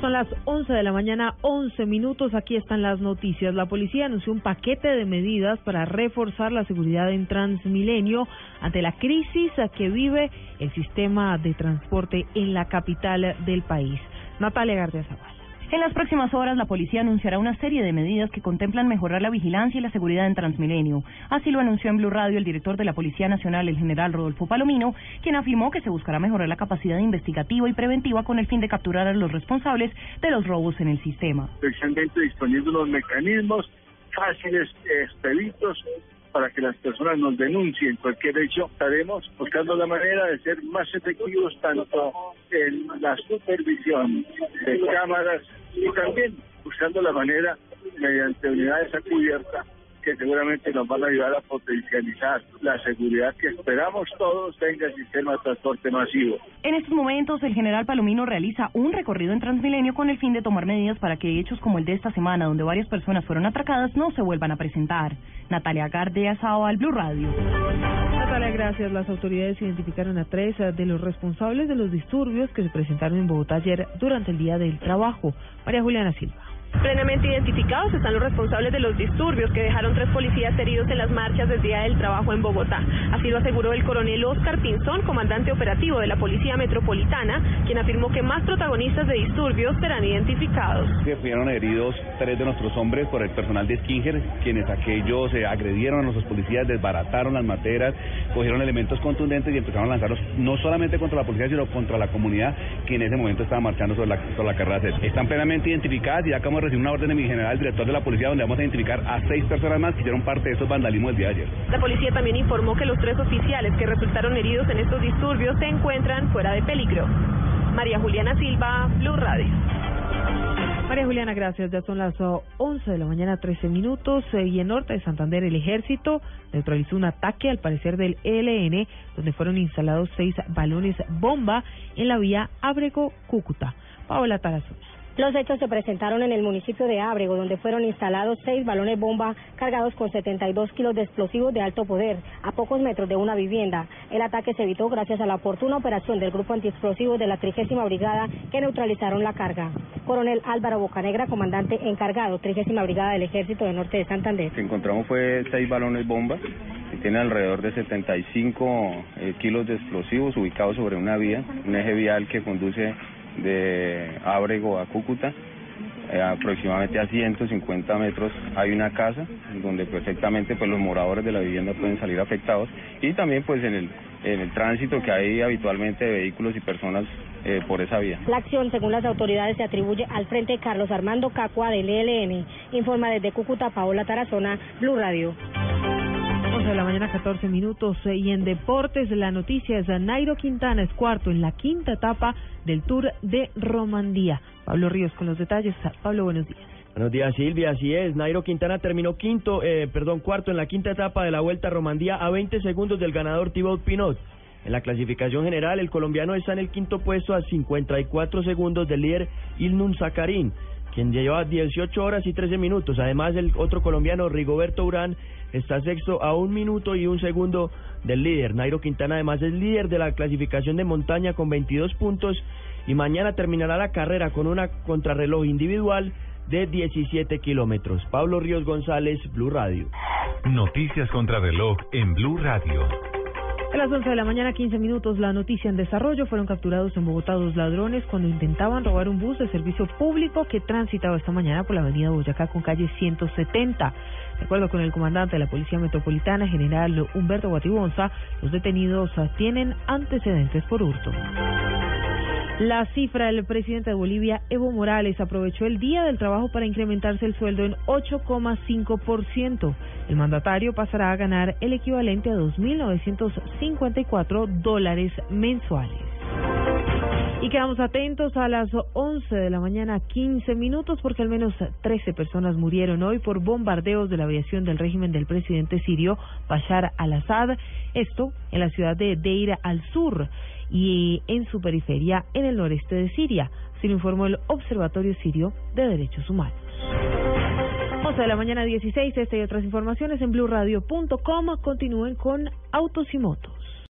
Son las 11 de la mañana, 11 minutos. Aquí están las noticias. La policía anunció un paquete de medidas para reforzar la seguridad en Transmilenio ante la crisis que vive el sistema de transporte en la capital del país. Natalia García Zavala. En las próximas horas, la policía anunciará una serie de medidas que contemplan mejorar la vigilancia y la seguridad en Transmilenio. Así lo anunció en Blue Radio el director de la Policía Nacional, el general Rodolfo Palomino, quien afirmó que se buscará mejorar la capacidad investigativa y preventiva con el fin de capturar a los responsables de los robos en el sistema. Especialmente disponiendo unos mecanismos fáciles, expeditos, para que las personas nos denuncien cualquier hecho. Estaremos buscando la manera de ser más efectivos tanto en la supervisión de cámaras y también buscando la manera mediante unidades a cubierta que seguramente nos van a ayudar a potencializar la seguridad que esperamos todos tenga el sistema de transporte masivo. En estos momentos, el general Palomino realiza un recorrido en Transmilenio con el fin de tomar medidas para que hechos como el de esta semana, donde varias personas fueron atracadas, no se vuelvan a presentar. Natalia Gardea al Blue Radio. Natalia, gracias. Las autoridades identificaron a tres de los responsables de los disturbios que se presentaron en Bogotá ayer durante el Día del Trabajo. María Juliana Silva. Plenamente identificados están los responsables de los disturbios que dejaron tres policías heridos en las marchas del Día del Trabajo en Bogotá. Así lo aseguró el coronel Oscar Pinzón, comandante operativo de la Policía Metropolitana, quien afirmó que más protagonistas de disturbios serán identificados. fueron heridos tres de nuestros hombres por el personal de Skinger, quienes aquellos se agredieron a nuestros policías, desbarataron las materas, cogieron elementos contundentes y empezaron a lanzarlos no solamente contra la policía, sino contra la comunidad que en ese momento estaba marchando sobre la, sobre la carrera Están plenamente identificadas y ya como recibir una orden de mi general, director de la policía, donde vamos a identificar a seis personas más que hicieron parte de estos vandalismos el día de ayer. La policía también informó que los tres oficiales que resultaron heridos en estos disturbios se encuentran fuera de peligro. María Juliana Silva, Blue Radio. María Juliana, gracias. Ya son las 11 de la mañana, 13 minutos. Eh, y en Norte de Santander, el ejército neutralizó un ataque, al parecer, del ELN, donde fueron instalados seis balones bomba en la vía Ábrego-Cúcuta. Paola Tarazón. Los hechos se presentaron en el municipio de Ábrego, donde fueron instalados seis balones bomba cargados con 72 kilos de explosivos de alto poder a pocos metros de una vivienda. El ataque se evitó gracias a la oportuna operación del grupo antiexplosivo de la 30 Brigada que neutralizaron la carga. Coronel Álvaro Bocanegra, comandante encargado, 30 Brigada del Ejército de Norte de Santander. Lo que encontramos fue seis balones bomba que tienen alrededor de 75 eh, kilos de explosivos ubicados sobre una vía, un eje vial que conduce de Ábrego a Cúcuta. Eh, aproximadamente a 150 metros hay una casa donde perfectamente pues los moradores de la vivienda pueden salir afectados y también pues en el en el tránsito que hay habitualmente de vehículos y personas eh, por esa vía. La acción, según las autoridades, se atribuye al Frente Carlos Armando Cacua del ELN. Informa desde Cúcuta Paola Tarazona, Blue Radio. 11 de la mañana, 14 minutos. Eh, y en deportes, la noticia es Nairo Quintana es cuarto en la quinta etapa del Tour de Romandía. Pablo Ríos con los detalles. Pablo, buenos días. Buenos días, Silvia. Así es. Nairo Quintana terminó quinto, eh, perdón, cuarto en la quinta etapa de la Vuelta a Romandía a 20 segundos del ganador Thibaut Pinot. En la clasificación general, el colombiano está en el quinto puesto a 54 segundos del líder Ilnun Zakarin quien lleva 18 horas y 13 minutos. Además, el otro colombiano, Rigoberto Urán, está sexto a un minuto y un segundo del líder. Nairo Quintana, además, es líder de la clasificación de montaña con 22 puntos y mañana terminará la carrera con una contrarreloj individual de 17 kilómetros. Pablo Ríos González, Blue Radio. Noticias contrarreloj en Blue Radio. A las 11 de la mañana, 15 minutos, la noticia en desarrollo. Fueron capturados en Bogotá dos ladrones cuando intentaban robar un bus de servicio público que transitaba esta mañana por la avenida Boyacá con calle 170. De acuerdo con el comandante de la Policía Metropolitana, general Humberto Guatibonza, los detenidos tienen antecedentes por hurto. La cifra del presidente de Bolivia, Evo Morales, aprovechó el Día del Trabajo para incrementarse el sueldo en 8,5%. El mandatario pasará a ganar el equivalente a 2.954 dólares mensuales. Y quedamos atentos a las 11 de la mañana, 15 minutos, porque al menos 13 personas murieron hoy por bombardeos de la aviación del régimen del presidente sirio Bashar al-Assad. Esto en la ciudad de Deir al-Sur y en su periferia en el noreste de Siria, se lo informó el Observatorio Sirio de Derechos Humanos. 11 de la mañana 16, esta y otras informaciones en blueradio.com. Continúen con Autos y Motos.